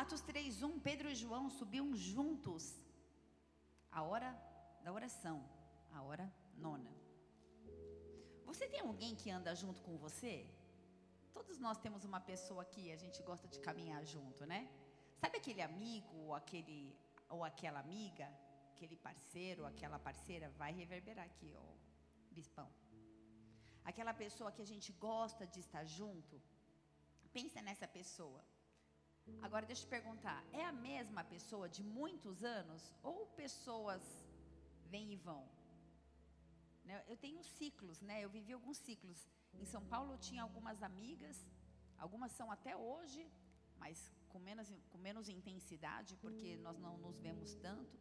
Atos 3:1, Pedro e João subiam juntos. A hora da oração, a hora nona. Você tem alguém que anda junto com você? Todos nós temos uma pessoa que a gente gosta de caminhar junto, né? Sabe aquele amigo ou aquele ou aquela amiga, aquele parceiro, aquela parceira vai reverberar aqui, ó, bispão. Aquela pessoa que a gente gosta de estar junto. Pensa nessa pessoa. Agora deixa eu te perguntar, é a mesma pessoa de muitos anos ou pessoas vêm e vão? Né, eu tenho ciclos, né? Eu vivi alguns ciclos. Em São Paulo eu tinha algumas amigas, algumas são até hoje, mas com menos, com menos intensidade, porque nós não nos vemos tanto.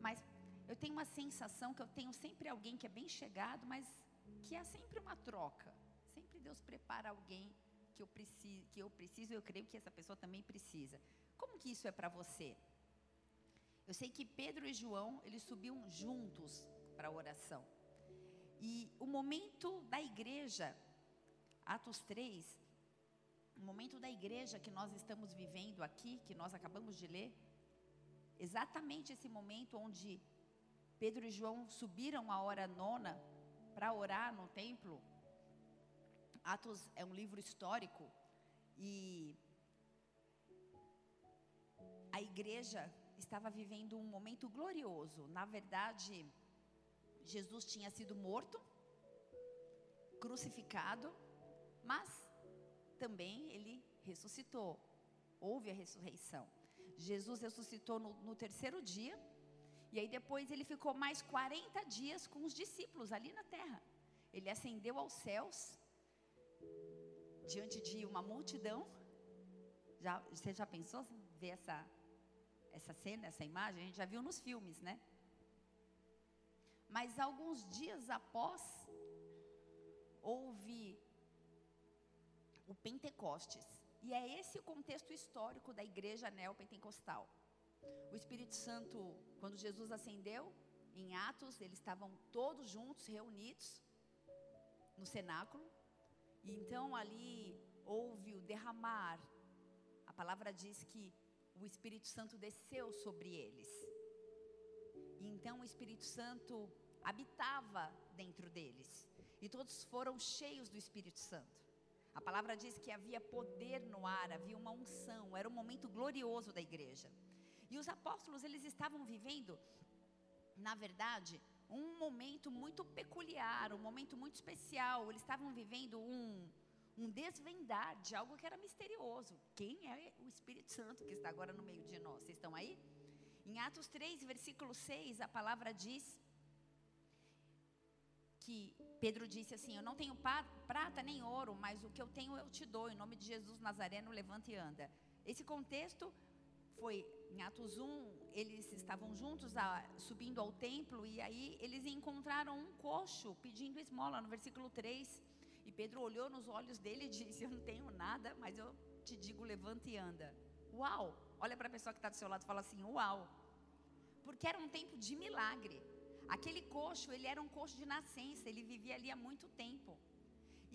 Mas eu tenho uma sensação que eu tenho sempre alguém que é bem chegado, mas que é sempre uma troca. Sempre Deus prepara alguém que eu preciso, que eu preciso, eu creio que essa pessoa também precisa. Como que isso é para você? Eu sei que Pedro e João, eles subiam juntos para a oração. E o momento da igreja, Atos 3, o momento da igreja que nós estamos vivendo aqui, que nós acabamos de ler, exatamente esse momento onde Pedro e João subiram a hora nona para orar no templo. Atos é um livro histórico e a igreja estava vivendo um momento glorioso. Na verdade, Jesus tinha sido morto, crucificado, mas também ele ressuscitou. Houve a ressurreição. Jesus ressuscitou no, no terceiro dia, e aí depois ele ficou mais 40 dias com os discípulos ali na terra. Ele ascendeu aos céus, diante de uma multidão. Já, você já pensou ver essa, essa cena, essa imagem? A gente já viu nos filmes, né? Mas alguns dias após, houve o Pentecostes. E é esse o contexto histórico da igreja neopentecostal. O Espírito Santo, quando Jesus ascendeu, em Atos, eles estavam todos juntos, reunidos no cenáculo. E então ali houve o derramar. A palavra diz que o Espírito Santo desceu sobre eles. E então o Espírito Santo habitava dentro deles. E todos foram cheios do Espírito Santo. A palavra diz que havia poder no ar, havia uma unção, era um momento glorioso da igreja. E os apóstolos, eles estavam vivendo, na verdade, um momento muito peculiar, um momento muito especial. Eles estavam vivendo um, um desvendar de algo que era misterioso. Quem é o Espírito Santo que está agora no meio de nós? Vocês estão aí? Em Atos 3, versículo 6, a palavra diz que Pedro disse assim: Eu não tenho prata nem ouro, mas o que eu tenho eu te dou. Em nome de Jesus Nazareno, levanta e anda. Esse contexto foi em Atos 1, eles estavam juntos a, subindo ao templo e aí eles encontraram um coxo pedindo esmola, no versículo 3. E Pedro olhou nos olhos dele e disse: Eu não tenho nada, mas eu te digo, levanta e anda. Uau! Olha para a pessoa que está do seu lado e fala assim: Uau! Porque era um tempo de milagre. Aquele coxo, ele era um coxo de nascença, ele vivia ali há muito tempo.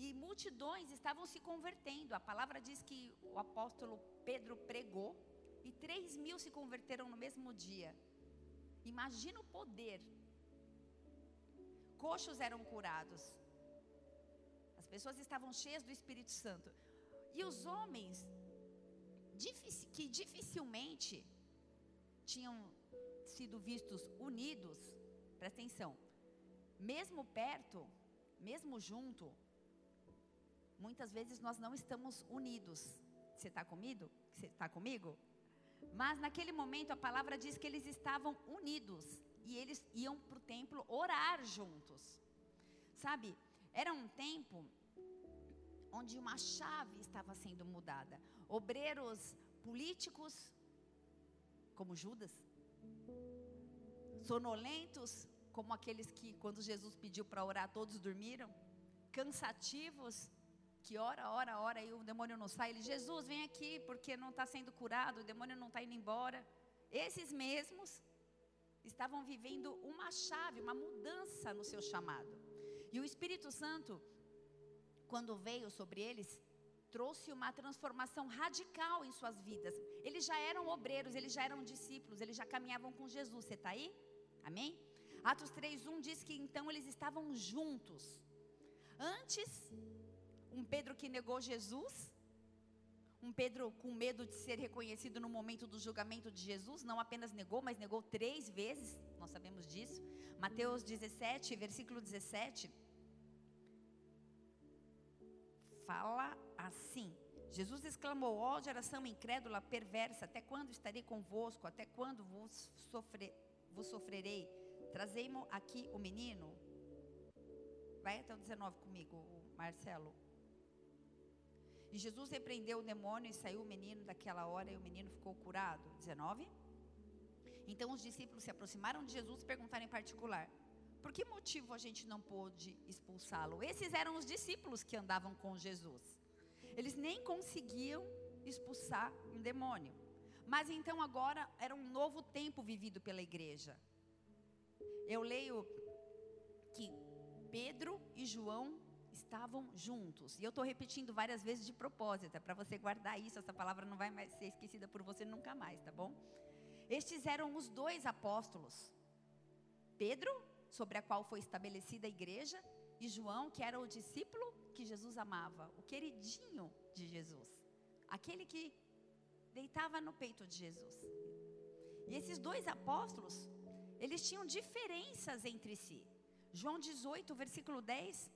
E multidões estavam se convertendo. A palavra diz que o apóstolo Pedro pregou e três mil se converteram no mesmo dia. Imagina o poder. Coxos eram curados. As pessoas estavam cheias do Espírito Santo. E os homens, que dificilmente tinham sido vistos unidos, Presta atenção. Mesmo perto, mesmo junto, muitas vezes nós não estamos unidos. Você está comigo? Você está comigo? Mas naquele momento a palavra diz que eles estavam unidos e eles iam para o templo orar juntos. Sabe? Era um tempo onde uma chave estava sendo mudada. Obreiros políticos, como Judas, sonolentos, como aqueles que, quando Jesus pediu para orar, todos dormiram, cansativos, que ora, ora, ora, e o demônio não sai. Ele, Jesus, vem aqui, porque não está sendo curado, o demônio não está indo embora. Esses mesmos estavam vivendo uma chave, uma mudança no seu chamado. E o Espírito Santo, quando veio sobre eles, trouxe uma transformação radical em suas vidas. Eles já eram obreiros, eles já eram discípulos, eles já caminhavam com Jesus. Você está aí? Amém? Atos 3:1 diz que então eles estavam juntos. Antes, um Pedro que negou Jesus, um Pedro com medo de ser reconhecido no momento do julgamento de Jesus, não apenas negou, mas negou três vezes, nós sabemos disso. Mateus 17, versículo 17 fala assim: Jesus exclamou: Ó geração incrédula, perversa, até quando estarei convosco? Até quando vos, sofre, vos sofrerei? Trazei-mo aqui o menino. Vai até o 19 comigo, Marcelo. E Jesus repreendeu o demônio e saiu o menino daquela hora e o menino ficou curado. 19. Então os discípulos se aproximaram de Jesus e perguntaram em particular: por que motivo a gente não pôde expulsá-lo? Esses eram os discípulos que andavam com Jesus. Eles nem conseguiam expulsar um demônio. Mas então agora era um novo tempo vivido pela igreja. Eu leio que Pedro e João estavam juntos. E eu estou repetindo várias vezes de propósito, é para você guardar isso. Essa palavra não vai mais ser esquecida por você nunca mais, tá bom? Estes eram os dois apóstolos. Pedro sobre a qual foi estabelecida a igreja, e João, que era o discípulo que Jesus amava, o queridinho de Jesus, aquele que deitava no peito de Jesus. E esses dois apóstolos, eles tinham diferenças entre si. João 18, versículo 10,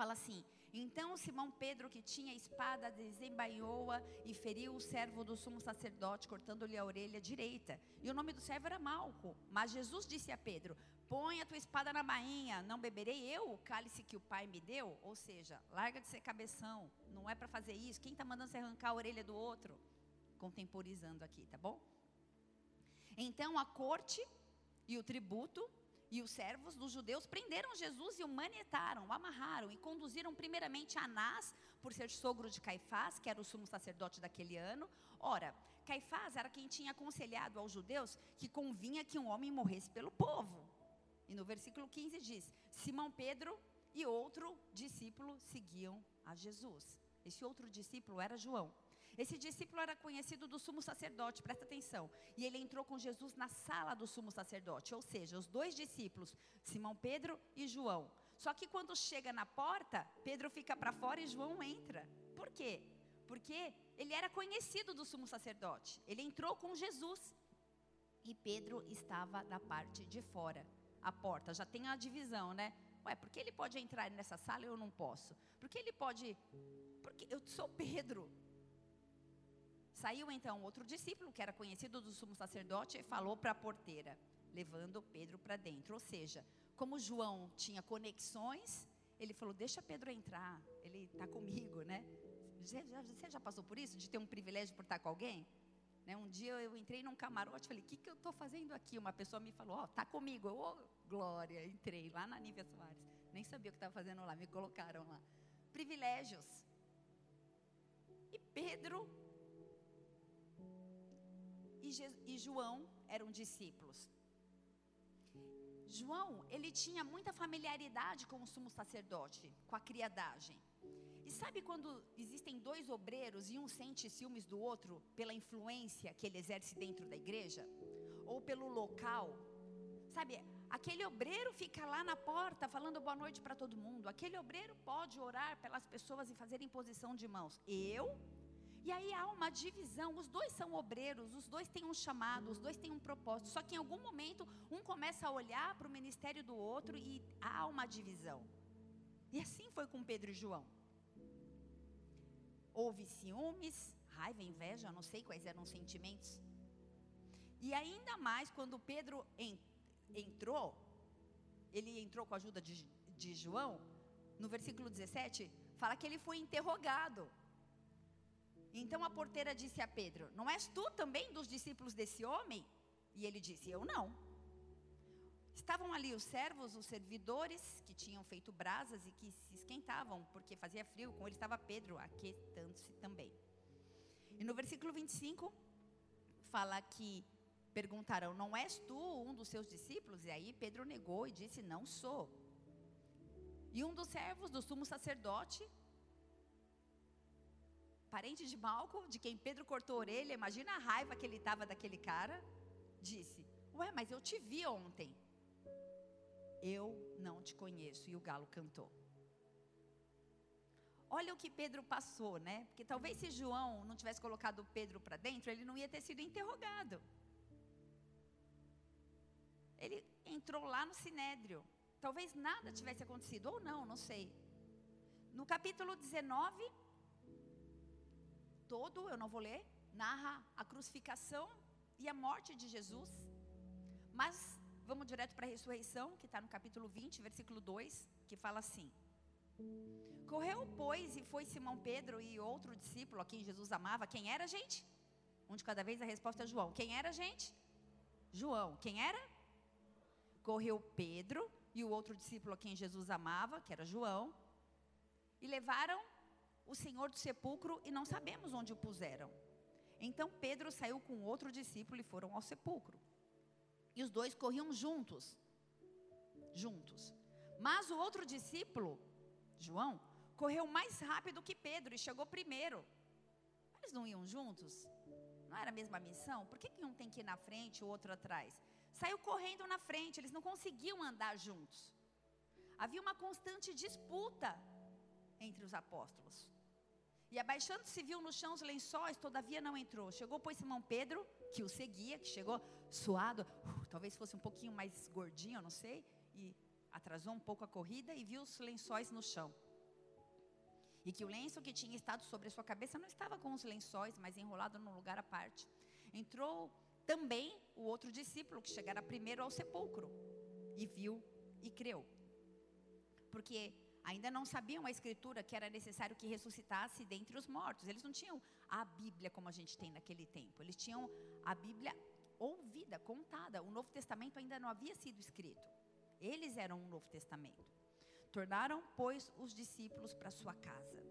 fala assim: então Simão Pedro, que tinha espada, desembainhou-a e feriu o servo do sumo sacerdote, cortando-lhe a orelha direita. E o nome do servo era Malco. Mas Jesus disse a Pedro: Põe a tua espada na bainha, não beberei eu o cálice que o Pai me deu? Ou seja, larga de ser cabeção, não é para fazer isso. Quem está mandando você arrancar a orelha do outro? Contemporizando aqui, tá bom? Então a corte e o tributo e os servos dos judeus prenderam Jesus e o manetaram, o amarraram e conduziram primeiramente Anás, por ser sogro de Caifás, que era o sumo sacerdote daquele ano. Ora, Caifás era quem tinha aconselhado aos judeus que convinha que um homem morresse pelo povo. E no versículo 15 diz: Simão Pedro e outro discípulo seguiam a Jesus. Esse outro discípulo era João. Esse discípulo era conhecido do sumo sacerdote, presta atenção. E ele entrou com Jesus na sala do sumo sacerdote, ou seja, os dois discípulos, Simão Pedro e João. Só que quando chega na porta, Pedro fica para fora e João entra. Por quê? Porque ele era conhecido do sumo sacerdote. Ele entrou com Jesus. E Pedro estava da parte de fora, a porta. Já tem a divisão, né? Ué, por que ele pode entrar nessa sala e eu não posso? Porque ele pode. Porque eu sou Pedro. Saiu então outro discípulo, que era conhecido do sumo sacerdote, e falou para a porteira, levando Pedro para dentro. Ou seja, como João tinha conexões, ele falou: Deixa Pedro entrar, ele está comigo, né? Você já, passou por isso, de ter um privilégio por estar com alguém? Né? Um dia eu entrei num camarote e falei: O que, que eu estou fazendo aqui? Uma pessoa me falou: Ó, oh, comigo. Eu, oh, glória, entrei lá na Nívia Soares. Nem sabia o que estava fazendo lá, me colocaram lá. Privilégios. E Pedro e, João eram discípulos. João, ele tinha muita familiaridade com o sumo sacerdote, com a criadagem. E sabe quando existem dois obreiros e um sente ciúmes do outro pela influência que ele exerce dentro da igreja? Ou pelo local? Sabe, aquele obreiro fica lá na porta falando boa noite para todo mundo. Aquele obreiro pode orar pelas pessoas e fazer imposição de mãos. Eu e aí há uma divisão, os dois são obreiros, os dois têm um chamado, os dois têm um propósito. Só que em algum momento um começa a olhar para o ministério do outro e há uma divisão. E assim foi com Pedro e João. Houve ciúmes, raiva, inveja, não sei quais eram os sentimentos. E ainda mais quando Pedro entrou, ele entrou com a ajuda de, de João, no versículo 17, fala que ele foi interrogado. Então a porteira disse a Pedro: Não és tu também dos discípulos desse homem? E ele disse: Eu não. Estavam ali os servos, os servidores, que tinham feito brasas e que se esquentavam, porque fazia frio. Com ele estava Pedro, aquetando-se também. E no versículo 25, fala que perguntaram: Não és tu um dos seus discípulos? E aí Pedro negou e disse: Não sou. E um dos servos do sumo sacerdote parente de Malco, de quem Pedro cortou a orelha, imagina a raiva que ele estava daquele cara, disse: Ué, mas eu te vi ontem. Eu não te conheço. E o galo cantou. Olha o que Pedro passou, né? Porque talvez se João não tivesse colocado Pedro para dentro, ele não ia ter sido interrogado. Ele entrou lá no sinédrio. Talvez nada tivesse acontecido, ou não, não sei. No capítulo 19, todo, eu não vou ler, narra a crucificação e a morte de Jesus. Mas vamos direto para a ressurreição, que está no capítulo 20, versículo 2, que fala assim: Correu, pois, e foi Simão Pedro e outro discípulo a quem Jesus amava. Quem era, gente? Um de cada vez a resposta é João. Quem era, gente? João. Quem era? Correu Pedro e o outro discípulo a quem Jesus amava, que era João, e levaram o Senhor do sepulcro e não sabemos onde o puseram. Então Pedro saiu com outro discípulo e foram ao sepulcro. E os dois corriam juntos. Juntos. Mas o outro discípulo, João, correu mais rápido que Pedro e chegou primeiro. Eles não iam juntos? Não era a mesma missão? Por que, que um tem que ir na frente e o outro atrás? Saiu correndo na frente, eles não conseguiam andar juntos. Havia uma constante disputa entre os apóstolos. E abaixando-se, viu no chão os lençóis, todavia não entrou. Chegou, pois, Simão Pedro, que o seguia, que chegou suado, uh, talvez fosse um pouquinho mais gordinho, não sei, e atrasou um pouco a corrida e viu os lençóis no chão. E que o lenço que tinha estado sobre a sua cabeça não estava com os lençóis, mas enrolado num lugar à parte. Entrou também o outro discípulo, que chegara primeiro ao sepulcro, e viu e creu. Porque ainda não sabiam a escritura que era necessário que ressuscitasse dentre os mortos. Eles não tinham a Bíblia como a gente tem naquele tempo. Eles tinham a Bíblia ouvida, contada. O Novo Testamento ainda não havia sido escrito. Eles eram o Novo Testamento. Tornaram, pois, os discípulos para sua casa.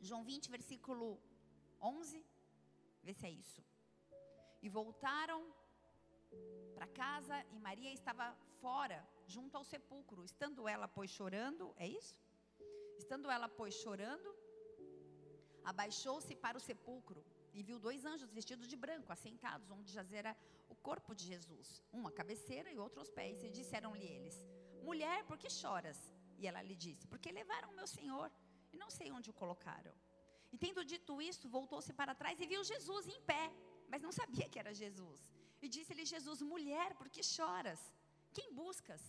João 20, versículo 11. Vê se é isso. E voltaram para casa e Maria estava fora, junto ao sepulcro. Estando ela, pois, chorando, é isso? Estando ela, pois, chorando, abaixou-se para o sepulcro e viu dois anjos vestidos de branco, assentados, onde jazera o corpo de Jesus, um à cabeceira e outro aos pés. E disseram-lhe eles: Mulher, por que choras? E ela lhe disse: Porque levaram meu senhor e não sei onde o colocaram. E tendo dito isto, voltou-se para trás e viu Jesus em pé, mas não sabia que era Jesus. E disse-lhe Jesus: Mulher, por que choras? Quem buscas?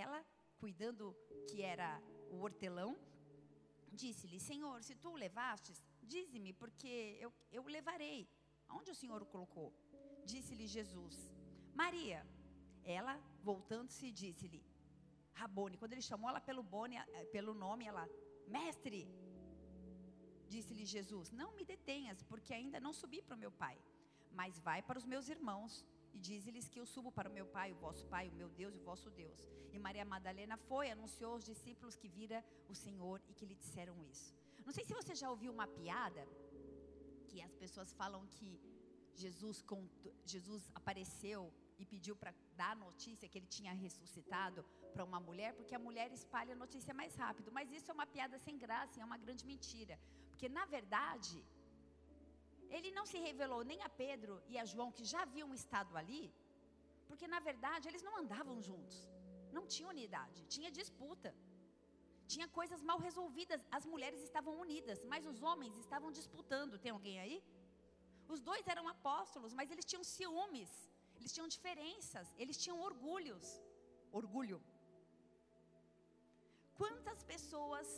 Ela, cuidando que era o hortelão, disse-lhe: Senhor, se tu o levastes, dize-me, porque eu, eu o levarei. Aonde o Senhor o colocou? Disse-lhe Jesus: Maria. Ela, voltando-se, disse-lhe: Rabone. Quando ele chamou ela pelo, bone, eh, pelo nome, ela: Mestre. Disse-lhe Jesus: Não me detenhas, porque ainda não subi para o meu Pai, mas vai para os meus irmãos e diz-lhes que eu subo para o meu Pai, o vosso Pai, o meu Deus e o vosso Deus. E Maria Madalena foi, anunciou aos discípulos que vira o Senhor e que lhe disseram isso. Não sei se você já ouviu uma piada que as pessoas falam que Jesus, Jesus apareceu e pediu para dar a notícia que ele tinha ressuscitado para uma mulher, porque a mulher espalha a notícia mais rápido. Mas isso é uma piada sem graça, é uma grande mentira. Porque, na verdade, ele não se revelou nem a Pedro e a João, que já haviam estado ali, porque na verdade eles não andavam juntos, não tinha unidade, tinha disputa, tinha coisas mal resolvidas. As mulheres estavam unidas, mas os homens estavam disputando. Tem alguém aí? Os dois eram apóstolos, mas eles tinham ciúmes, eles tinham diferenças, eles tinham orgulhos. Orgulho. Quantas pessoas,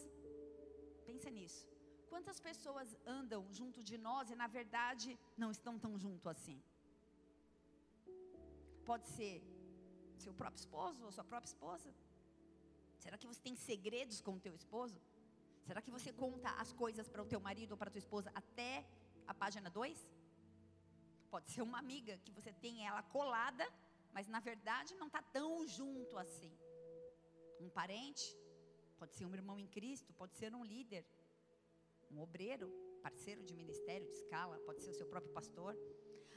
pensa nisso, Quantas pessoas andam junto de nós e na verdade não estão tão junto assim? Pode ser seu próprio esposo ou sua própria esposa? Será que você tem segredos com o teu esposo? Será que você conta as coisas para o teu marido ou para a tua esposa até a página 2? Pode ser uma amiga que você tem ela colada, mas na verdade não está tão junto assim. Um parente, pode ser um irmão em Cristo, pode ser um líder um obreiro, parceiro de ministério, de escala, pode ser o seu próprio pastor.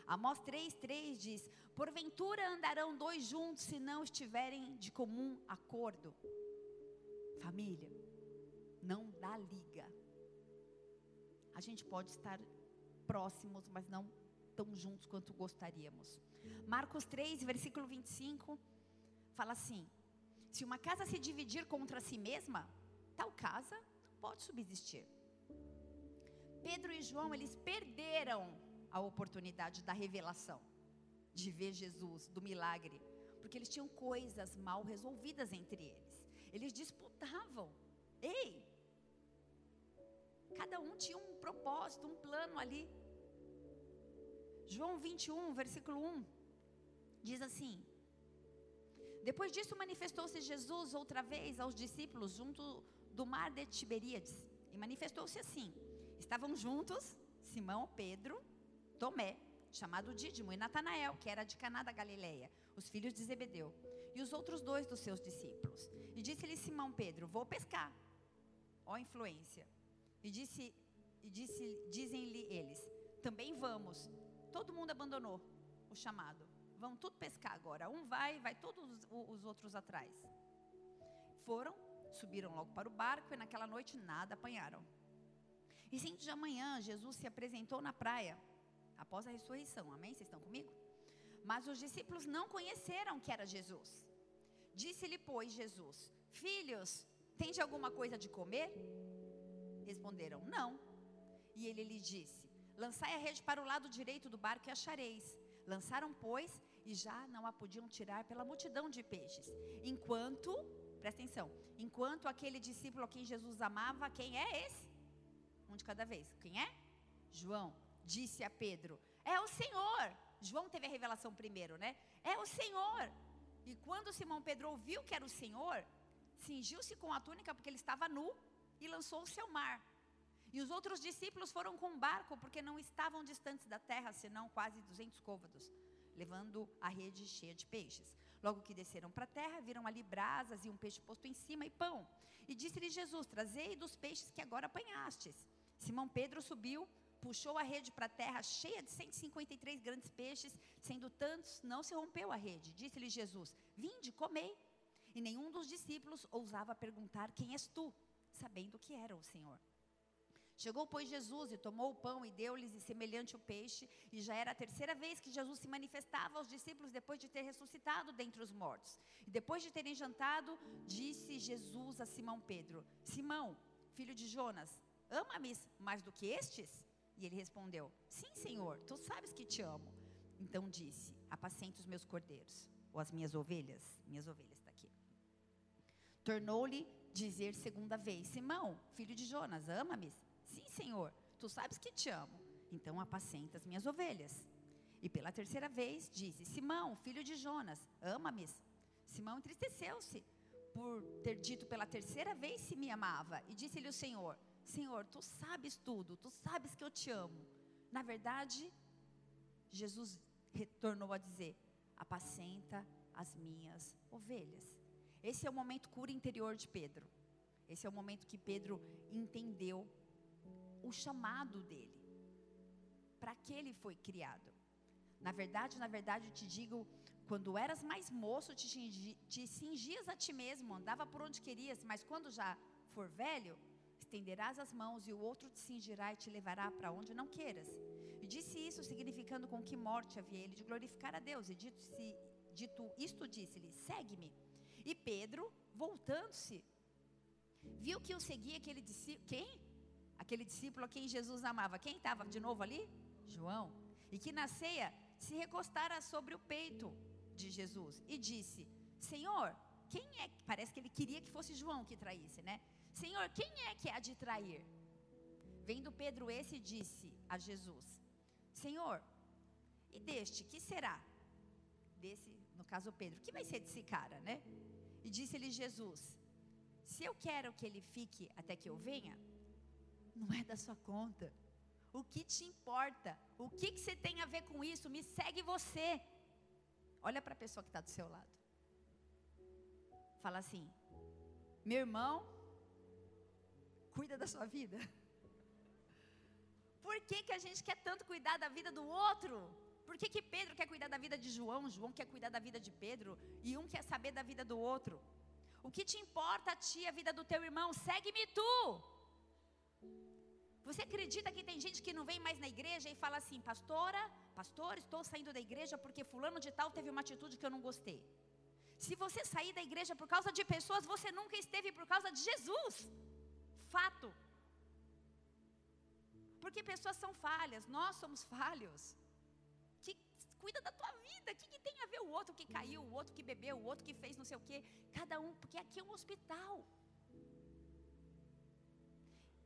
Amós 3,3 diz: Porventura andarão dois juntos se não estiverem de comum acordo. Família, não dá liga. a gente pode estar próximos, mas não tão juntos quanto gostaríamos. Marcos 3, versículo 25, fala assim: Se uma casa se dividir contra si mesma, tal casa não pode subsistir. Pedro e João, eles perderam a oportunidade da revelação, de ver Jesus, do milagre, porque eles tinham coisas mal resolvidas entre eles. Eles disputavam. Ei! Cada um tinha um propósito, um plano ali. João 21, versículo 1, diz assim: Depois disso manifestou-se Jesus outra vez aos discípulos junto do mar de Tiberíades, e manifestou-se assim: Estavam juntos Simão, Pedro, Tomé, chamado Dídimo, e Natanael, que era de Caná da Galileia, os filhos de Zebedeu, e os outros dois dos seus discípulos. E disse-lhe Simão Pedro: Vou pescar. Ó influência. E disse e disse, dizem-lhe eles: Também vamos. Todo mundo abandonou o chamado. Vão tudo pescar agora. Um vai, vai todos os outros atrás. Foram, subiram logo para o barco e naquela noite nada apanharam. E cinco de amanhã, Jesus se apresentou na praia, após a ressurreição. Amém? Vocês estão comigo? Mas os discípulos não conheceram que era Jesus. Disse-lhe, pois, Jesus: Filhos, tende alguma coisa de comer? Responderam: Não. E ele lhe disse: Lançai a rede para o lado direito do barco e achareis. Lançaram, pois, e já não a podiam tirar pela multidão de peixes. Enquanto, presta atenção, enquanto aquele discípulo a quem Jesus amava, quem é esse? Um de cada vez. Quem é? João disse a Pedro: É o Senhor. João teve a revelação primeiro, né? É o Senhor. E quando Simão Pedro ouviu que era o Senhor, cingiu-se com a túnica porque ele estava nu e lançou-se ao mar. E os outros discípulos foram com o barco porque não estavam distantes da terra, senão quase 200 côvados, levando a rede cheia de peixes. Logo que desceram para a terra, viram ali brasas e um peixe posto em cima e pão. E disse-lhe Jesus: Trazei dos peixes que agora apanhastes. Simão Pedro subiu, puxou a rede para a terra, cheia de 153 grandes peixes, sendo tantos, não se rompeu a rede. Disse-lhe Jesus: Vinde, comei. E nenhum dos discípulos ousava perguntar: Quem és tu? Sabendo que era o Senhor. Chegou, pois, Jesus e tomou o pão e deu-lhes semelhante o peixe, e já era a terceira vez que Jesus se manifestava aos discípulos depois de ter ressuscitado dentre os mortos. E depois de terem jantado, disse Jesus a Simão Pedro: Simão, filho de Jonas, ama-me mais do que estes? E ele respondeu: Sim, Senhor, tu sabes que te amo. Então disse: Apacenta os meus cordeiros, ou as minhas ovelhas. Minhas ovelhas, está aqui. Tornou-lhe dizer segunda vez: Simão, filho de Jonas, ama-me? Sim, Senhor, tu sabes que te amo. Então apacenta as minhas ovelhas. E pela terceira vez disse: Simão, filho de Jonas, ama-me? Simão entristeceu-se por ter dito pela terceira vez se me amava. E disse-lhe o Senhor: Senhor, tu sabes tudo, tu sabes que eu te amo. Na verdade, Jesus retornou a dizer: Apacenta as minhas ovelhas. Esse é o momento cura interior de Pedro. Esse é o momento que Pedro entendeu o chamado dele. Para que ele foi criado? Na verdade, na verdade, eu te digo, quando eras mais moço, te, te cingias a ti mesmo, andava por onde querias, mas quando já for velho, estenderás as mãos e o outro te cingirá e te levará para onde não queiras. E disse isso, significando com que morte havia ele de glorificar a Deus. E dito, -se, dito isto, disse-lhe: Segue-me. E Pedro, voltando-se, viu que o seguia aquele discípulo. Quem? aquele discípulo a quem Jesus amava. Quem estava de novo ali? João. E que na ceia se recostara sobre o peito de Jesus e disse: Senhor, quem é? Parece que ele queria que fosse João que traísse, né? Senhor, quem é que há de trair? Vendo Pedro esse, disse a Jesus: Senhor, e deste, que será? Desse, no caso Pedro, que vai ser desse cara, né? E disse-lhe Jesus: Se eu quero que ele fique até que eu venha, não é da sua conta. O que te importa? O que, que você tem a ver com isso? Me segue você. Olha para a pessoa que está do seu lado. Fala assim: meu irmão, cuida da sua vida. Por que, que a gente quer tanto cuidar da vida do outro? Por que, que Pedro quer cuidar da vida de João, João quer cuidar da vida de Pedro, e um quer saber da vida do outro? O que te importa a ti, a vida do teu irmão? Segue-me tu. Você acredita que tem gente que não vem mais na igreja e fala assim, pastora, pastor, estou saindo da igreja porque fulano de tal teve uma atitude que eu não gostei. Se você sair da igreja por causa de pessoas, você nunca esteve por causa de Jesus. Fato. Porque pessoas são falhas, nós somos falhos. Que cuida da tua vida. O que, que, tem a ver o outro que caiu, o outro que bebeu, o outro que fez não sei o quê? Cada um, porque aqui é um hospital.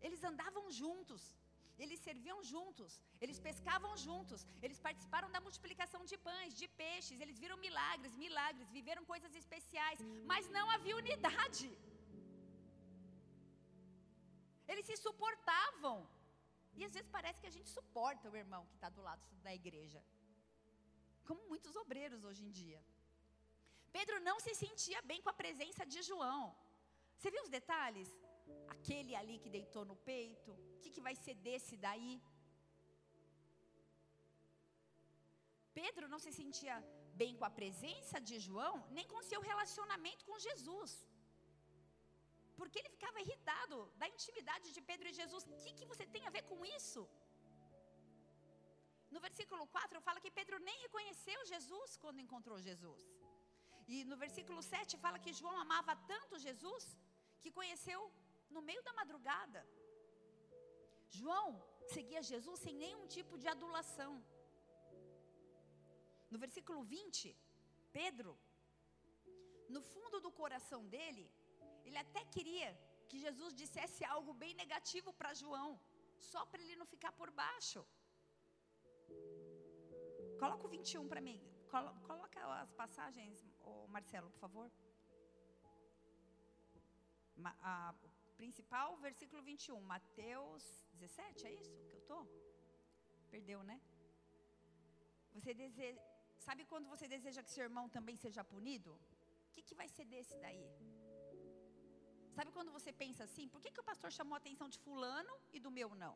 Eles andavam juntos, eles serviam juntos, eles pescavam juntos, eles participaram da multiplicação de pães, de peixes, eles viram milagres, milagres, viveram coisas especiais, mas não havia unidade. Eles se suportavam. E às vezes parece que a gente suporta o irmão que está do lado da igreja. Como muitos obreiros hoje em dia. Pedro não se sentia bem com a presença de João. Você viu os detalhes? Aquele ali que deitou no peito, o que, que vai ser desse daí? Pedro não se sentia bem com a presença de João, nem com seu relacionamento com Jesus. Porque ele ficava irritado da intimidade de Pedro e Jesus. O que, que você tem a ver com isso? No versículo 4 fala que Pedro nem reconheceu Jesus quando encontrou Jesus. E no versículo 7 fala que João amava tanto Jesus que conheceu no meio da madrugada. João seguia Jesus sem nenhum tipo de adulação. No versículo 20, Pedro, no fundo do coração dele, ele até queria que Jesus dissesse algo bem negativo para João, só para ele não ficar por baixo. Coloca o 21 para mim. Coloca as passagens, Marcelo, por favor. A, principal, versículo 21, Mateus 17, é isso que eu tô? Perdeu, né? Você deseja, sabe quando você deseja que seu irmão também seja punido? O que, que vai ser desse daí? Sabe quando você pensa assim, por que, que o pastor chamou a atenção de fulano e do meu não?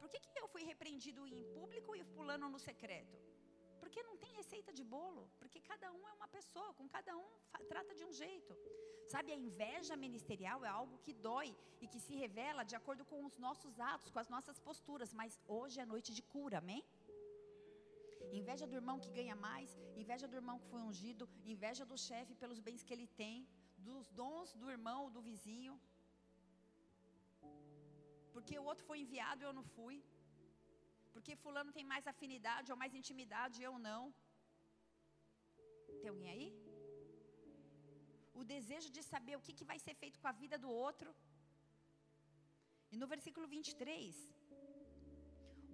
Por que, que eu fui repreendido em público e fulano no secreto? Porque não tem receita de bolo, porque cada um é uma pessoa, com cada um trata de um jeito. Sabe, a inveja ministerial é algo que dói e que se revela de acordo com os nossos atos, com as nossas posturas, mas hoje é noite de cura, amém? Inveja do irmão que ganha mais, inveja do irmão que foi ungido, inveja do chefe pelos bens que ele tem, dos dons do irmão, do vizinho. Porque o outro foi enviado e eu não fui porque fulano tem mais afinidade ou mais intimidade, eu não. Tem alguém aí? O desejo de saber o que, que vai ser feito com a vida do outro. E no versículo 23,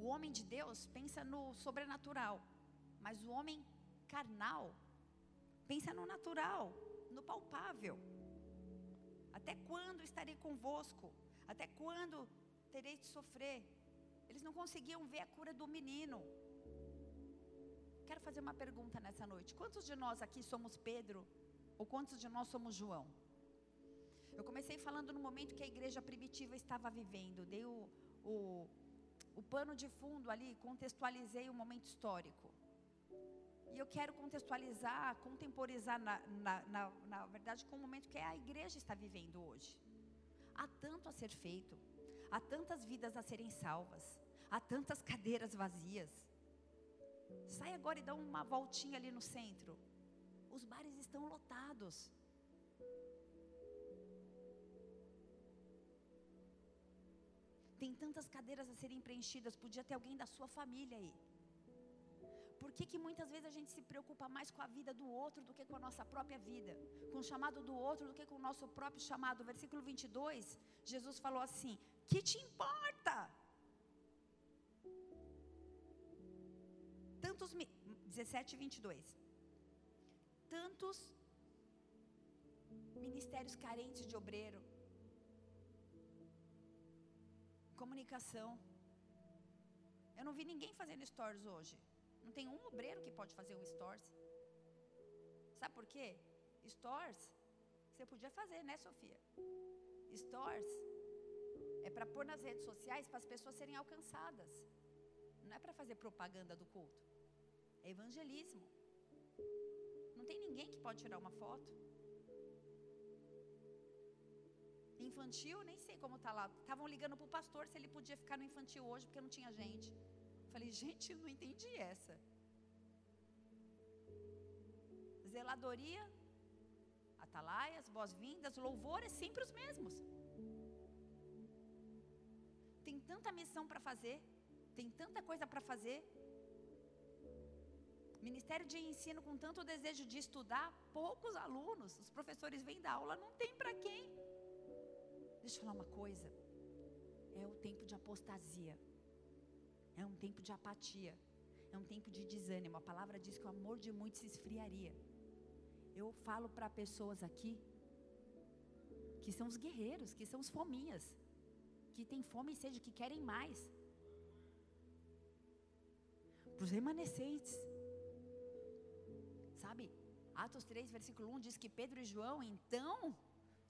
o homem de Deus pensa no sobrenatural, mas o homem carnal pensa no natural, no palpável. Até quando estarei convosco? Até quando terei de sofrer? Eles não conseguiam ver a cura do menino. Quero fazer uma pergunta nessa noite. Quantos de nós aqui somos Pedro? Ou quantos de nós somos João? Eu comecei falando no momento que a igreja primitiva estava vivendo. Dei o, o, o pano de fundo ali, contextualizei o momento histórico. E eu quero contextualizar, contemporizar, na, na, na, na verdade, com o momento que a igreja está vivendo hoje. Há tanto a ser feito, há tantas vidas a serem salvas. Há tantas cadeiras vazias. Sai agora e dá uma voltinha ali no centro. Os bares estão lotados. Tem tantas cadeiras a serem preenchidas, podia ter alguém da sua família aí. Por que, que muitas vezes a gente se preocupa mais com a vida do outro do que com a nossa própria vida? Com o chamado do outro do que com o nosso próprio chamado? Versículo 22, Jesus falou assim: Que te importa? tantos, 17 e 22, tantos ministérios carentes de obreiro, comunicação. Eu não vi ninguém fazendo stories hoje. Não tem um obreiro que pode fazer um stories. Sabe por quê? Stories, você podia fazer, né, Sofia? Stories é para pôr nas redes sociais para as pessoas serem alcançadas. Não é para fazer propaganda do culto. É evangelismo. Não tem ninguém que pode tirar uma foto. Infantil, nem sei como tá lá. Estavam ligando pro pastor se ele podia ficar no infantil hoje, porque não tinha gente. Falei, gente, eu não entendi essa. Zeladoria, atalaias, boas-vindas, louvor é sempre os mesmos. Tem tanta missão para fazer, tem tanta coisa para fazer. Ministério de ensino com tanto desejo de estudar, poucos alunos, os professores vêm dar aula, não tem para quem. Deixa eu falar uma coisa. É o tempo de apostasia. É um tempo de apatia. É um tempo de desânimo. A palavra diz que o amor de muitos se esfriaria. Eu falo para pessoas aqui que são os guerreiros, que são os fominhas, que têm fome e sede, que querem mais. Para os remanescentes. Sabe? Atos 3, versículo 1 diz que Pedro e João então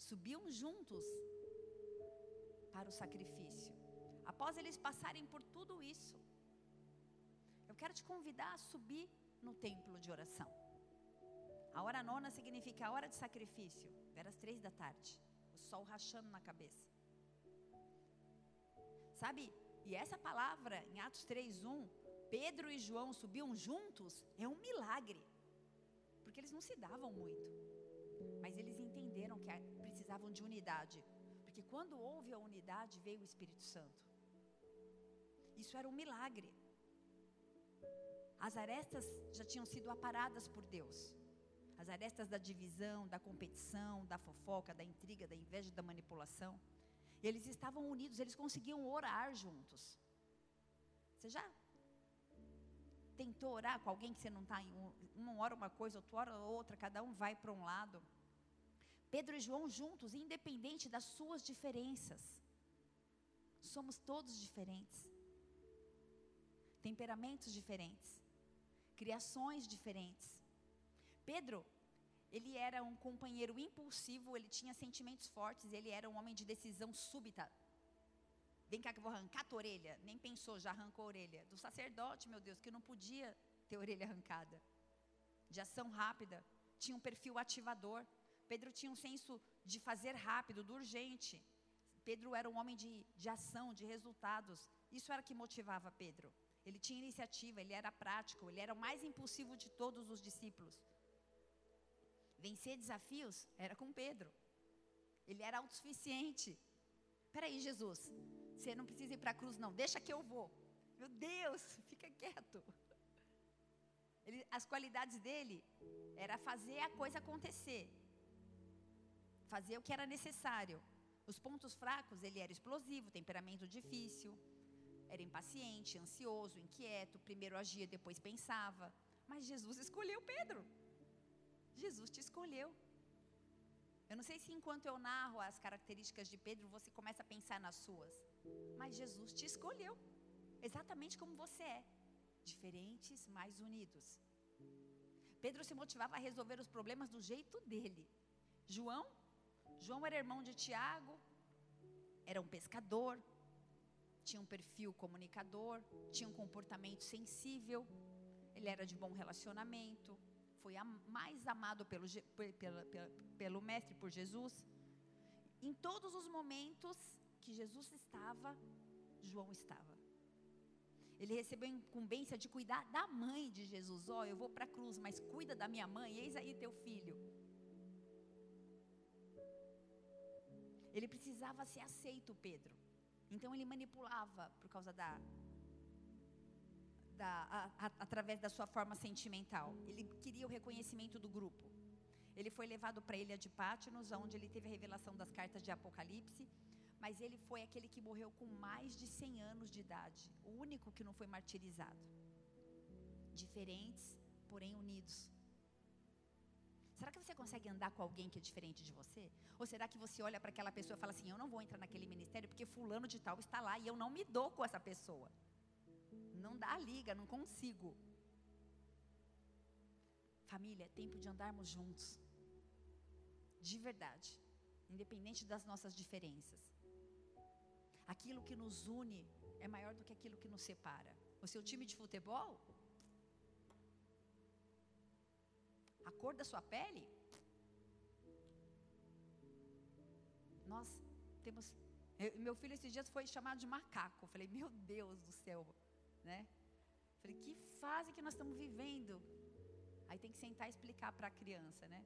subiam juntos para o sacrifício. Após eles passarem por tudo isso, eu quero te convidar a subir no templo de oração. A hora nona significa a hora de sacrifício. Era as três da tarde. O sol rachando na cabeça. Sabe? E essa palavra em Atos 3:1, Pedro e João subiam juntos, é um milagre. Porque eles não se davam muito. Mas eles entenderam que precisavam de unidade. Porque quando houve a unidade, veio o Espírito Santo. Isso era um milagre. As arestas já tinham sido aparadas por Deus. As arestas da divisão, da competição, da fofoca, da intriga, da inveja, da manipulação. Eles estavam unidos, eles conseguiam orar juntos. Você já tentou orar com alguém que você não está em um, uma hora uma coisa, outra hora outra, cada um vai para um lado? Pedro e João juntos, independente das suas diferenças. Somos todos diferentes. Temperamentos diferentes. Criações diferentes. Pedro, ele era um companheiro impulsivo, ele tinha sentimentos fortes, ele era um homem de decisão súbita. Vem cá que eu vou arrancar tua orelha. Nem pensou, já arrancou a orelha. Do sacerdote, meu Deus, que não podia ter a orelha arrancada. De ação rápida. Tinha um perfil ativador. Pedro tinha um senso de fazer rápido, do urgente. Pedro era um homem de, de ação, de resultados. Isso era que motivava Pedro. Ele tinha iniciativa, ele era prático, ele era o mais impulsivo de todos os discípulos. Vencer desafios era com Pedro. Ele era autossuficiente. Peraí, Jesus, você não precisa ir para a cruz, não, deixa que eu vou. Meu Deus, fica quieto. Ele, as qualidades dele era fazer a coisa acontecer fazer o que era necessário. Os pontos fracos, ele era explosivo, temperamento difícil, era impaciente, ansioso, inquieto, primeiro agia, depois pensava. Mas Jesus escolheu Pedro. Jesus te escolheu. Eu não sei se enquanto eu narro as características de Pedro, você começa a pensar nas suas. Mas Jesus te escolheu. Exatamente como você é. Diferentes, mas unidos. Pedro se motivava a resolver os problemas do jeito dele. João João era irmão de Tiago, era um pescador, tinha um perfil comunicador, tinha um comportamento sensível, ele era de bom relacionamento, foi mais amado pelo, pelo, pelo, pelo Mestre, por Jesus. Em todos os momentos que Jesus estava, João estava. Ele recebeu a incumbência de cuidar da mãe de Jesus. Ó, oh, eu vou para a cruz, mas cuida da minha mãe, eis aí teu filho. Ele precisava ser aceito, Pedro. Então ele manipulava por causa da, da a, a, através da sua forma sentimental. Ele queria o reconhecimento do grupo. Ele foi levado para a ilha de Pátinos, onde ele teve a revelação das cartas de Apocalipse. Mas ele foi aquele que morreu com mais de 100 anos de idade, o único que não foi martirizado. Diferentes, porém unidos. Será que você consegue andar com alguém que é diferente de você? Ou será que você olha para aquela pessoa e fala assim: eu não vou entrar naquele ministério porque Fulano de Tal está lá e eu não me dou com essa pessoa? Não dá liga, não consigo. Família, é tempo de andarmos juntos. De verdade. Independente das nossas diferenças. Aquilo que nos une é maior do que aquilo que nos separa. O seu time de futebol a cor da sua pele? Nós temos. eu- meu filho esses dias foi chamado de macaco. Eu falei, meu Deus do céu, né? Falei, que fase que nós estamos vivendo? Aí tem que sentar e explicar para a criança, né?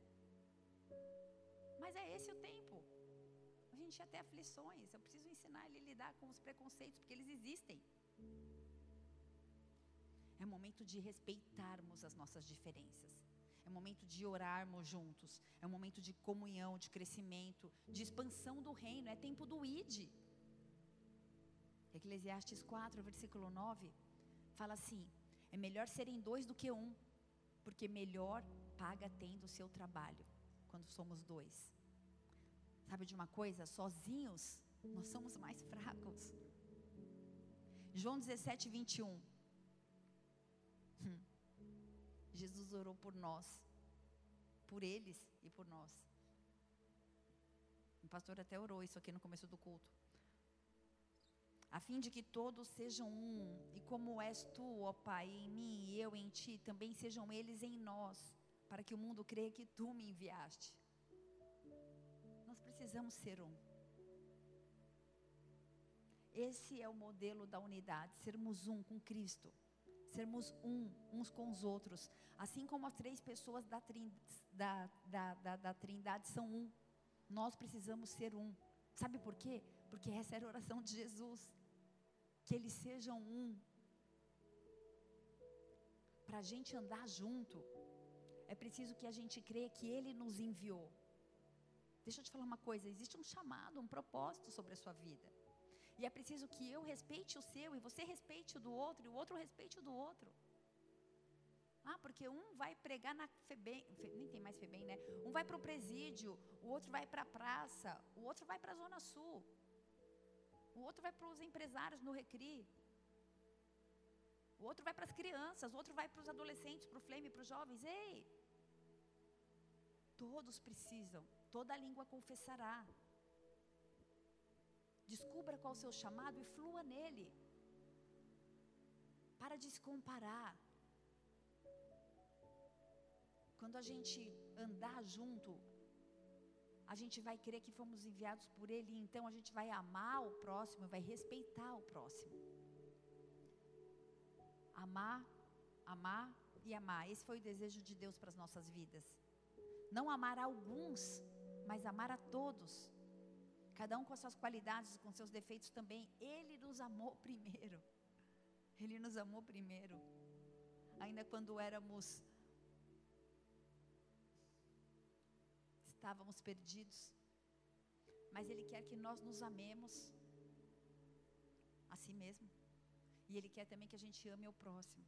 Mas é esse o tempo. A gente ia ter aflições. Eu preciso ensinar ele a lidar com os preconceitos, porque eles existem. É momento de respeitarmos as nossas diferenças. É momento de orarmos juntos. É um momento de comunhão, de crescimento, de expansão do reino. É tempo do id. Eclesiastes 4, versículo 9, fala assim: É melhor serem dois do que um, porque melhor paga tendo o seu trabalho quando somos dois. Sabe de uma coisa? Sozinhos, nós somos mais fracos. João 17, 21. Hum. Jesus orou por nós, por eles e por nós. O pastor até orou isso aqui no começo do culto. A fim de que todos sejam um, e como és tu, ó Pai, em mim e eu em ti, também sejam eles em nós, para que o mundo creia que tu me enviaste. Nós precisamos ser um. Esse é o modelo da unidade, sermos um com Cristo, sermos um uns com os outros, assim como as três pessoas da, trin, da, da, da, da Trindade são um, nós precisamos ser um. Sabe por quê? Porque essa era a oração de Jesus, que eles sejam um. Para a gente andar junto, é preciso que a gente creia que Ele nos enviou. Deixa eu te falar uma coisa: existe um chamado, um propósito sobre a sua vida. E é preciso que eu respeite o seu e você respeite o do outro e o outro respeite o do outro. Ah, porque um vai pregar na FEBEM, Fe- nem tem mais FEBEM, né? Um vai para o presídio, o outro vai para a praça, o outro vai para a Zona Sul, o outro vai para os empresários no Recri, o outro vai para as crianças, o outro vai para os adolescentes, para o Flame, para os jovens. Ei! Todos precisam, toda língua confessará. Descubra qual o seu chamado e flua nele. Para de se comparar. Quando a gente andar junto, a gente vai crer que fomos enviados por Ele, e então a gente vai amar o próximo, vai respeitar o próximo. Amar, amar e amar. Esse foi o desejo de Deus para as nossas vidas. Não amar alguns, mas amar a todos. Cada um com as suas qualidades com seus defeitos também. Ele nos amou primeiro. Ele nos amou primeiro. Ainda quando éramos. Estávamos perdidos. Mas Ele quer que nós nos amemos a si mesmo. E Ele quer também que a gente ame o próximo.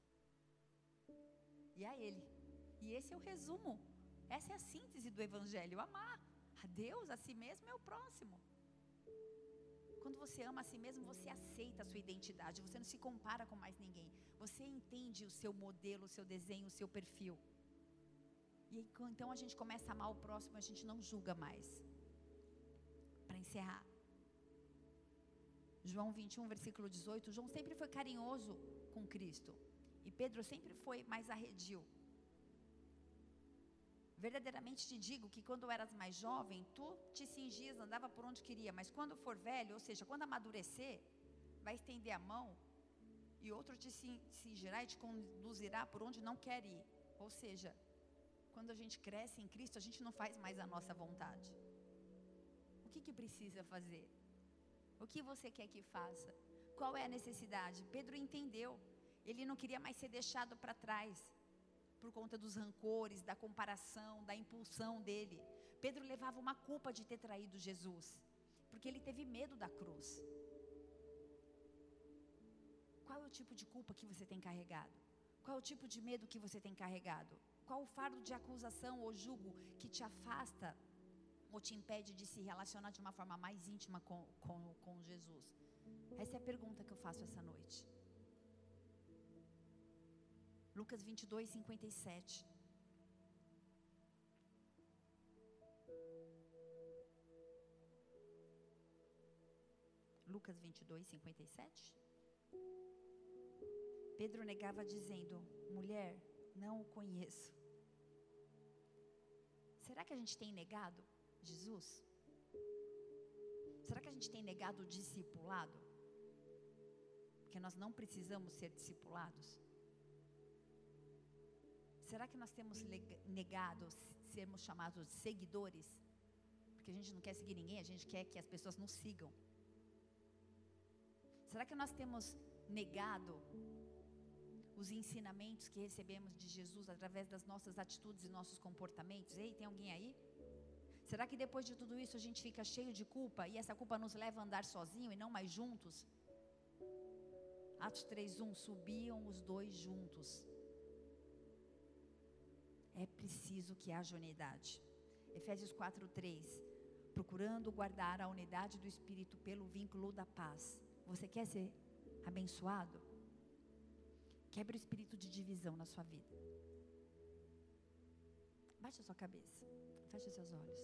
E a Ele. E esse é o resumo. Essa é a síntese do Evangelho: amar a Deus, a si mesmo e o próximo. Quando você ama a si mesmo, você aceita a sua identidade, você não se compara com mais ninguém. Você entende o seu modelo, o seu desenho, o seu perfil. E aí, então a gente começa a amar o próximo, a gente não julga mais. Para encerrar. João 21, versículo 18. João sempre foi carinhoso com Cristo. E Pedro sempre foi mais arredio. Verdadeiramente te digo que quando eras mais jovem, tu te cingias, andava por onde queria, mas quando for velho, ou seja, quando amadurecer, vai estender a mão e outro te cin- cingirá e te conduzirá por onde não quer ir. Ou seja, quando a gente cresce em Cristo, a gente não faz mais a nossa vontade. O que, que precisa fazer? O que você quer que faça? Qual é a necessidade? Pedro entendeu. Ele não queria mais ser deixado para trás por conta dos rancores, da comparação, da impulsão dele. Pedro levava uma culpa de ter traído Jesus, porque ele teve medo da cruz. Qual é o tipo de culpa que você tem carregado? Qual é o tipo de medo que você tem carregado? Qual o fardo de acusação ou julgo que te afasta ou te impede de se relacionar de uma forma mais íntima com, com, com Jesus? Essa é a pergunta que eu faço essa noite. Lucas 22, 57. Lucas 22, 57. Pedro negava dizendo: Mulher, não o conheço. Será que a gente tem negado Jesus? Será que a gente tem negado o discipulado? Porque nós não precisamos ser discipulados? Será que nós temos negado sermos chamados de seguidores? Porque a gente não quer seguir ninguém, a gente quer que as pessoas nos sigam. Será que nós temos negado os ensinamentos que recebemos de Jesus através das nossas atitudes e nossos comportamentos? Ei, tem alguém aí? Será que depois de tudo isso a gente fica cheio de culpa e essa culpa nos leva a andar sozinho e não mais juntos? Atos 3:1 subiam os dois juntos. É preciso que haja unidade. Efésios 4:3 procurando guardar a unidade do espírito pelo vínculo da paz. Você quer ser abençoado? Quebre o espírito de divisão na sua vida. Baixe a sua cabeça. Feche seus olhos.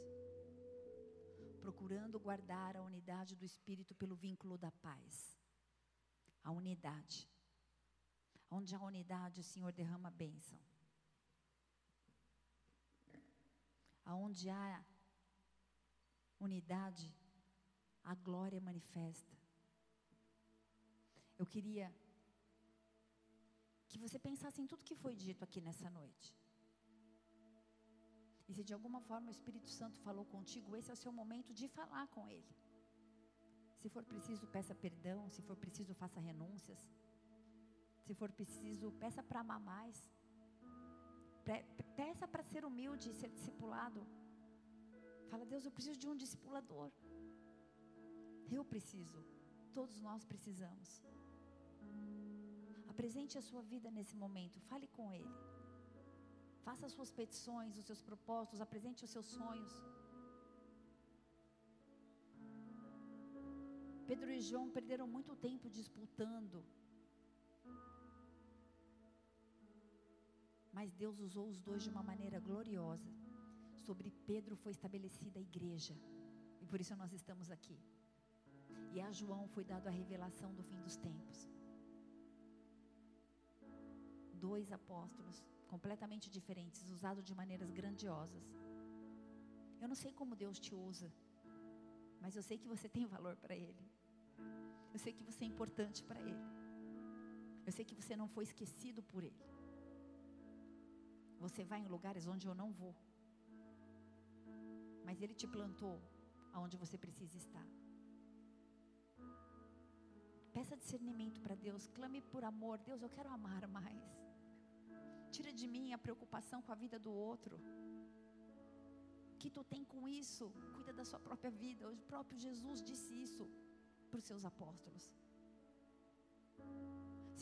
Procurando guardar a unidade do espírito pelo vínculo da paz. A unidade. Onde há unidade, o Senhor derrama bênção. Aonde há unidade, a glória manifesta. Eu queria que você pensasse em tudo que foi dito aqui nessa noite. E se de alguma forma o Espírito Santo falou contigo, esse é o seu momento de falar com Ele. Se for preciso, peça perdão. Se for preciso, faça renúncias. Se for preciso, peça para amar mais. Peça para ser humilde e ser discipulado. Fala, Deus, eu preciso de um discipulador. Eu preciso. Todos nós precisamos. Apresente a sua vida nesse momento. Fale com Ele. Faça as suas petições, os seus propósitos, apresente os seus sonhos. Pedro e João perderam muito tempo disputando. Mas Deus usou os dois de uma maneira gloriosa. Sobre Pedro foi estabelecida a igreja. E por isso nós estamos aqui. E a João foi dado a revelação do fim dos tempos. Dois apóstolos completamente diferentes, usados de maneiras grandiosas. Eu não sei como Deus te usa, mas eu sei que você tem valor para Ele. Eu sei que você é importante para Ele. Eu sei que você não foi esquecido por Ele. Você vai em lugares onde eu não vou, mas Ele te plantou aonde você precisa estar. Peça discernimento para Deus, clame por amor. Deus, eu quero amar mais. Tira de mim a preocupação com a vida do outro. O que tu tem com isso? Cuida da sua própria vida. O próprio Jesus disse isso para os seus apóstolos.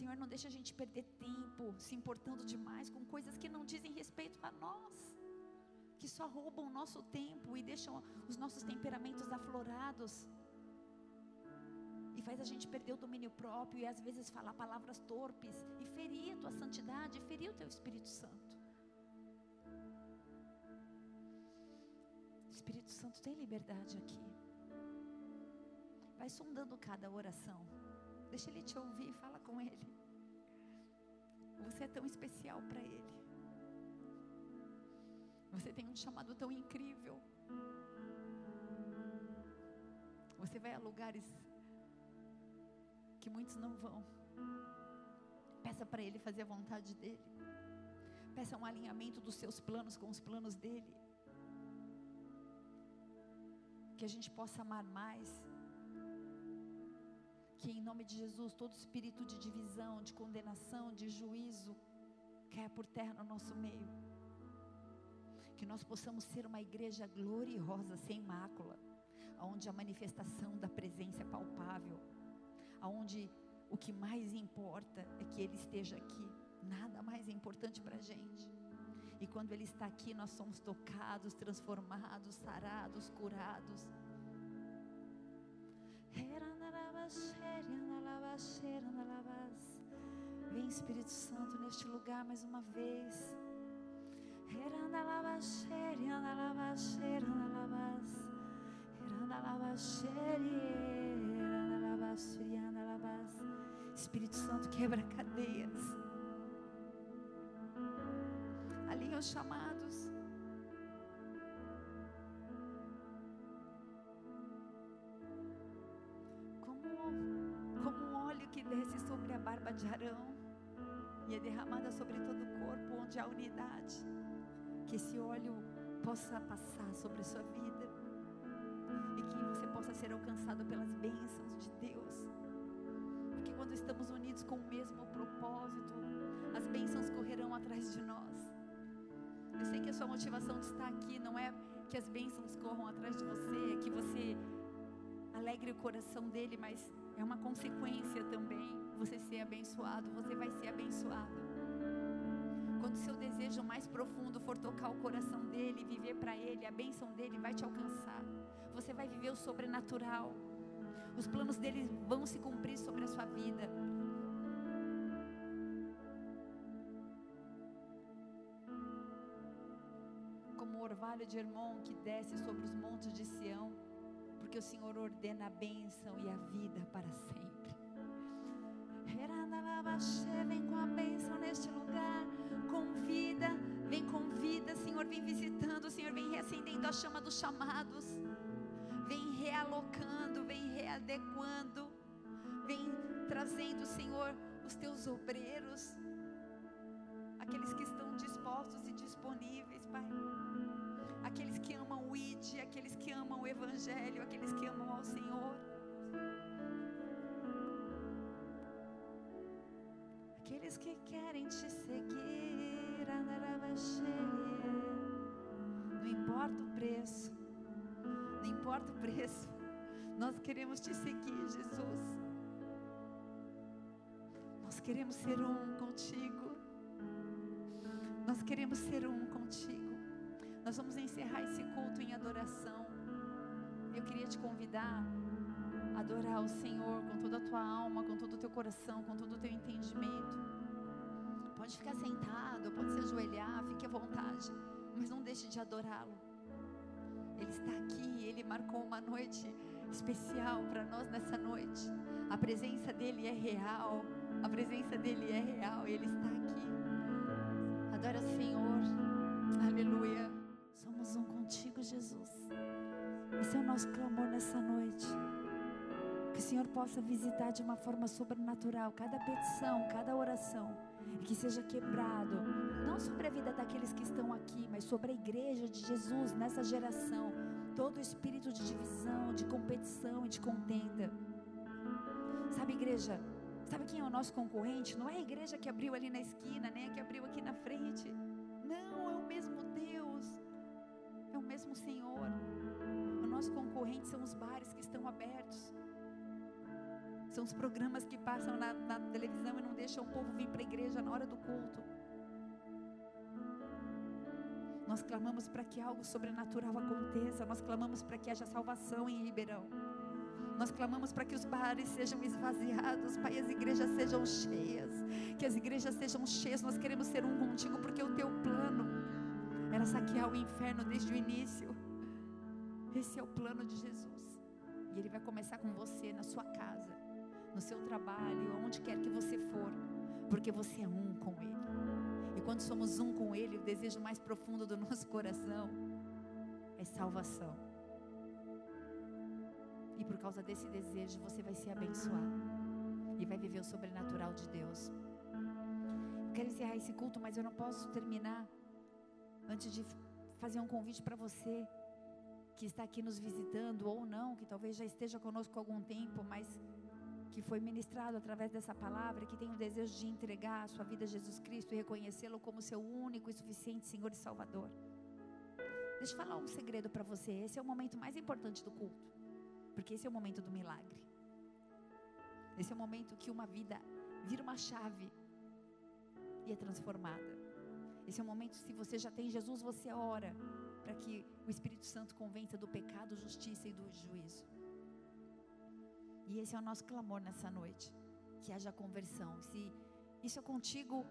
Senhor, não deixa a gente perder tempo se importando demais com coisas que não dizem respeito a nós, que só roubam o nosso tempo e deixam os nossos temperamentos aflorados e faz a gente perder o domínio próprio e às vezes falar palavras torpes e ferir a tua santidade, ferir o teu Espírito Santo. Espírito Santo tem liberdade aqui. Vai sondando cada oração. Deixa ele te ouvir, fala com ele. Você é tão especial para ele. Você tem um chamado tão incrível. Você vai a lugares que muitos não vão. Peça para Ele fazer a vontade dEle. Peça um alinhamento dos seus planos com os planos dEle. Que a gente possa amar mais. Que em nome de Jesus todo espírito de divisão, de condenação, de juízo caia por terra no nosso meio. Que nós possamos ser uma igreja gloriosa, sem mácula, onde a manifestação da presença é palpável aonde o que mais importa é que Ele esteja aqui. Nada mais é importante para a gente. E quando Ele está aqui, nós somos tocados, transformados, sarados, curados. Vem Espírito Santo neste lugar mais uma vez. Espírito Santo quebra cadeias. Alinha os chamados. Como, como um óleo que desce sobre a barba de Arão e é derramada sobre todo o corpo onde há unidade. Que esse óleo possa passar sobre a sua vida e que você possa ser alcançado pelas bênçãos de Deus. Porque quando estamos unidos com o mesmo propósito, as bênçãos correrão atrás de nós. Eu sei que a sua motivação de estar aqui não é que as bênçãos corram atrás de você, é que você alegre o coração dele, mas é uma consequência também você ser abençoado, você vai ser abençoado. Quando seu desejo mais profundo for tocar o coração dele, viver para ele, a bênção dele vai te alcançar. Você vai viver o sobrenatural. Os planos dele vão se cumprir sobre a sua vida. Como o orvalho de Hermon que desce sobre os montes de Sião porque o Senhor ordena a bênção e a vida para sempre. Vem com a bênção neste lugar, com vida, vem com vida, Senhor, vem visitando, Senhor, vem reacendendo a chama dos chamados, vem realocando, vem readequando, vem trazendo, Senhor, os teus obreiros, aqueles que estão dispostos e disponíveis, Pai. Aqueles que amam o ID, aqueles que amam o Evangelho, aqueles que amam ao Senhor. Aqueles que querem te seguir, não importa o preço, não importa o preço, nós queremos te seguir, Jesus. Nós queremos ser um contigo. Nós queremos ser um contigo. Nós vamos encerrar esse culto em adoração. Eu queria te convidar a adorar o Senhor com toda a tua alma, com todo o teu coração, com todo o teu entendimento. Pode ficar sentado, pode se ajoelhar, fique à vontade, mas não deixe de adorá-lo. Ele está aqui, ele marcou uma noite especial para nós nessa noite. A presença dele é real, a presença dele é real, ele está aqui. Adora o Senhor, aleluia. Somos um contigo, Jesus. Esse é o nosso clamor nessa noite. Senhor possa visitar de uma forma sobrenatural cada petição, cada oração. E que seja quebrado, não sobre a vida daqueles que estão aqui, mas sobre a igreja de Jesus nessa geração. Todo o espírito de divisão, de competição e de contenda. Sabe, igreja? Sabe quem é o nosso concorrente? Não é a igreja que abriu ali na esquina, nem a que abriu aqui na frente. Não, é o mesmo é o mesmo Senhor. O nosso concorrente são os bares que estão abertos. São os programas que passam na, na televisão e não deixam o povo vir para a igreja na hora do culto. Nós clamamos para que algo sobrenatural aconteça. Nós clamamos para que haja salvação em Ribeirão. Nós clamamos para que os bares sejam esvaziados, Pai, as igrejas sejam cheias. Que as igrejas sejam cheias. Nós queremos ser um contigo porque o teu plano era saquear o inferno desde o início. Esse é o plano de Jesus. E Ele vai começar com você, na sua casa, no seu trabalho, onde quer que você for, porque você é um com Ele. E quando somos um com Ele, o desejo mais profundo do nosso coração é salvação. E por causa desse desejo, você vai ser abençoado e vai viver o sobrenatural de Deus. Eu quero encerrar esse culto, mas eu não posso terminar antes de fazer um convite para você que está aqui nos visitando ou não, que talvez já esteja conosco há algum tempo, mas que foi ministrado através dessa palavra, que tem o desejo de entregar a sua vida a Jesus Cristo e reconhecê-lo como seu único e suficiente Senhor e Salvador. Deixa eu falar um segredo para você. Esse é o momento mais importante do culto, porque esse é o momento do milagre. Esse é o momento que uma vida vira uma chave e é transformada. Esse é o momento, se você já tem Jesus, você ora para que o Espírito Santo convença do pecado, justiça e do juízo. E esse é o nosso clamor nessa noite, que haja conversão. Se isso é contigo,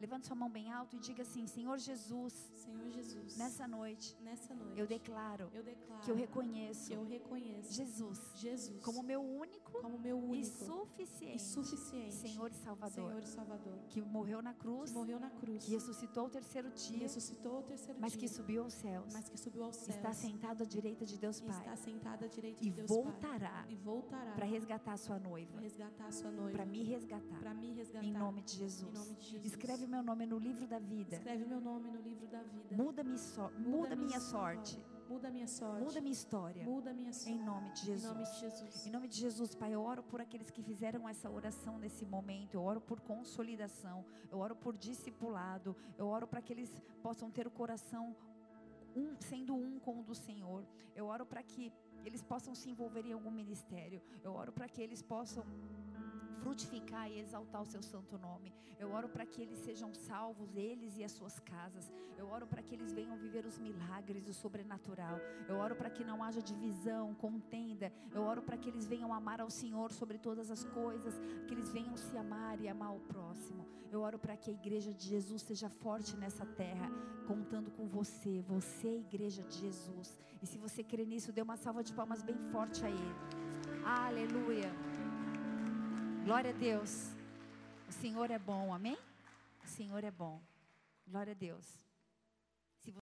Levante sua mão bem alto e diga assim: Senhor Jesus, Senhor Jesus, nessa noite nessa noite eu declaro eu declaro que eu reconheço eu reconheço Jesus Jesus como meu único como meu e único suficiente e suficiente Senhor e Salvador, Senhor e Salvador, que morreu na cruz, que morreu na cruz, que ressuscitou ao terceiro dia, ressuscitou ao terceiro mas dia, que subiu aos céus, mas que subiu aos céus, está sentado à direita de Deus e Pai. está sentado à direita e de Deus voltará Pai, e voltará para resgatar a sua noiva, para resgatar a sua noiva, para me resgatar, para me resgatar, em nome de Jesus. em nome de Jesus. Escreve meu nome no livro da vida. Escreve meu nome no livro da vida. Muda, so, muda minha sorte. Muda minha sorte. Muda minha história. Muda minha sorte. Em nome de Jesus. Em nome de Jesus. Em nome de Jesus, Pai, eu oro por aqueles que fizeram essa oração nesse momento. Eu oro por consolidação. Eu oro por discipulado. Eu oro para que eles possam ter o coração um, sendo um com o do Senhor. Eu oro para que eles possam se envolver em algum ministério. Eu oro para que eles possam frutificar e exaltar o seu santo nome. Eu oro para que eles sejam salvos, eles e as suas casas. Eu oro para que eles venham viver os milagres, o sobrenatural. Eu oro para que não haja divisão, contenda. Eu oro para que eles venham amar ao Senhor sobre todas as coisas, que eles venham se amar e amar o próximo. Eu oro para que a igreja de Jesus seja forte nessa terra, contando com você. Você igreja de Jesus. E se você crê nisso, dê uma salva de palmas bem forte a Ele. Aleluia. Glória a Deus. O Senhor é bom, amém? O Senhor é bom. Glória a Deus.